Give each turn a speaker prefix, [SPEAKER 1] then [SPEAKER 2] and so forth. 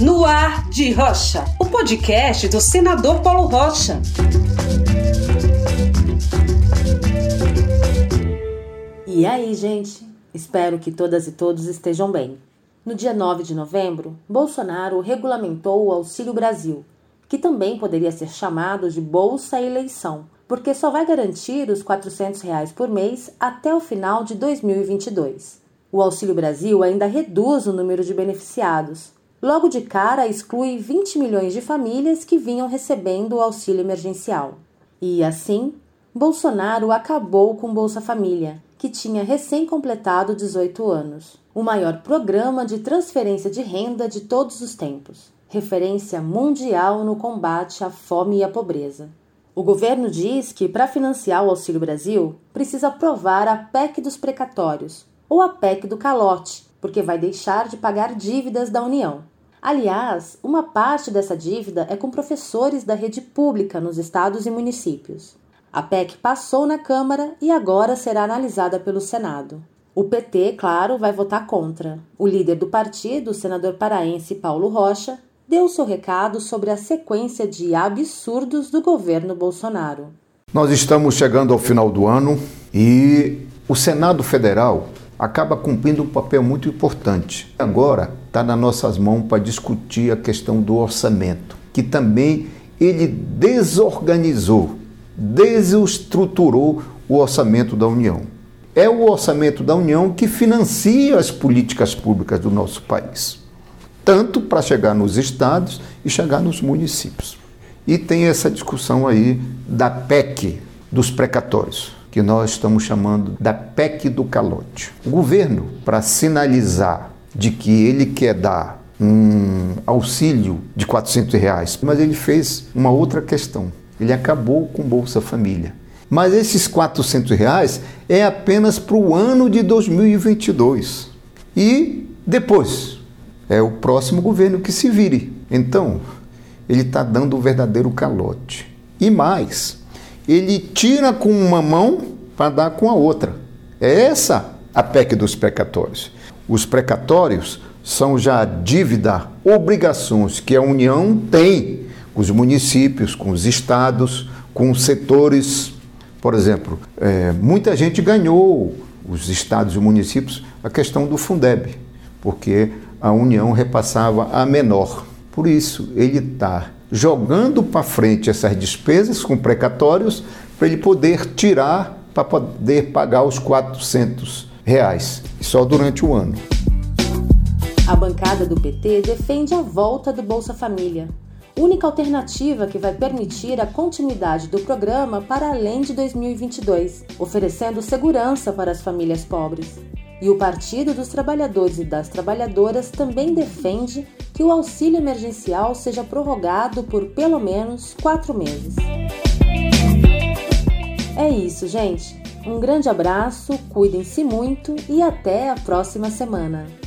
[SPEAKER 1] No Ar de Rocha, o podcast do senador Paulo Rocha.
[SPEAKER 2] E aí, gente? Espero que todas e todos estejam bem. No dia 9 de novembro, Bolsonaro regulamentou o Auxílio Brasil, que também poderia ser chamado de Bolsa Eleição, porque só vai garantir os 400 reais por mês até o final de 2022. O Auxílio Brasil ainda reduz o número de beneficiados. Logo de cara, exclui 20 milhões de famílias que vinham recebendo o auxílio emergencial. E assim, Bolsonaro acabou com Bolsa Família, que tinha recém-completado 18 anos, o maior programa de transferência de renda de todos os tempos, referência mundial no combate à fome e à pobreza. O governo diz que, para financiar o Auxílio Brasil, precisa aprovar a PEC dos precatórios ou a PEC do calote, porque vai deixar de pagar dívidas da União. Aliás, uma parte dessa dívida é com professores da rede pública nos estados e municípios. A PEC passou na Câmara e agora será analisada pelo Senado. O PT, claro, vai votar contra. O líder do partido, o senador paraense Paulo Rocha, deu seu recado sobre a sequência de absurdos do governo Bolsonaro.
[SPEAKER 3] Nós estamos chegando ao final do ano e o Senado Federal acaba cumprindo um papel muito importante. Agora está nas nossas mãos para discutir a questão do orçamento, que também ele desorganizou, desestruturou o orçamento da União. É o orçamento da União que financia as políticas públicas do nosso país tanto para chegar nos estados e chegar nos municípios. E tem essa discussão aí da PEC dos precatórios, que nós estamos chamando da PEC do calote. O governo, para sinalizar de que ele quer dar um auxílio de 400 reais, mas ele fez uma outra questão. Ele acabou com Bolsa Família. Mas esses 400 reais é apenas para o ano de 2022. E depois, é o próximo governo que se vire. Então, ele está dando o verdadeiro calote. E mais, ele tira com uma mão para dar com a outra. É essa a PEC dos precatórios. Os precatórios são já dívida, obrigações que a União tem com os municípios, com os estados, com os setores. Por exemplo, é, muita gente ganhou, os estados e municípios, a questão do Fundeb, porque a União repassava a menor. Por isso, ele está jogando para frente essas despesas com precatórios para ele poder tirar para poder pagar os 400 reais, só durante o ano.
[SPEAKER 2] A bancada do PT defende a volta do Bolsa Família, única alternativa que vai permitir a continuidade do programa para além de 2022, oferecendo segurança para as famílias pobres. E o Partido dos Trabalhadores e das Trabalhadoras também defende que o auxílio emergencial seja prorrogado por pelo menos quatro meses. É isso, gente. Um grande abraço, cuidem-se muito e até a próxima semana.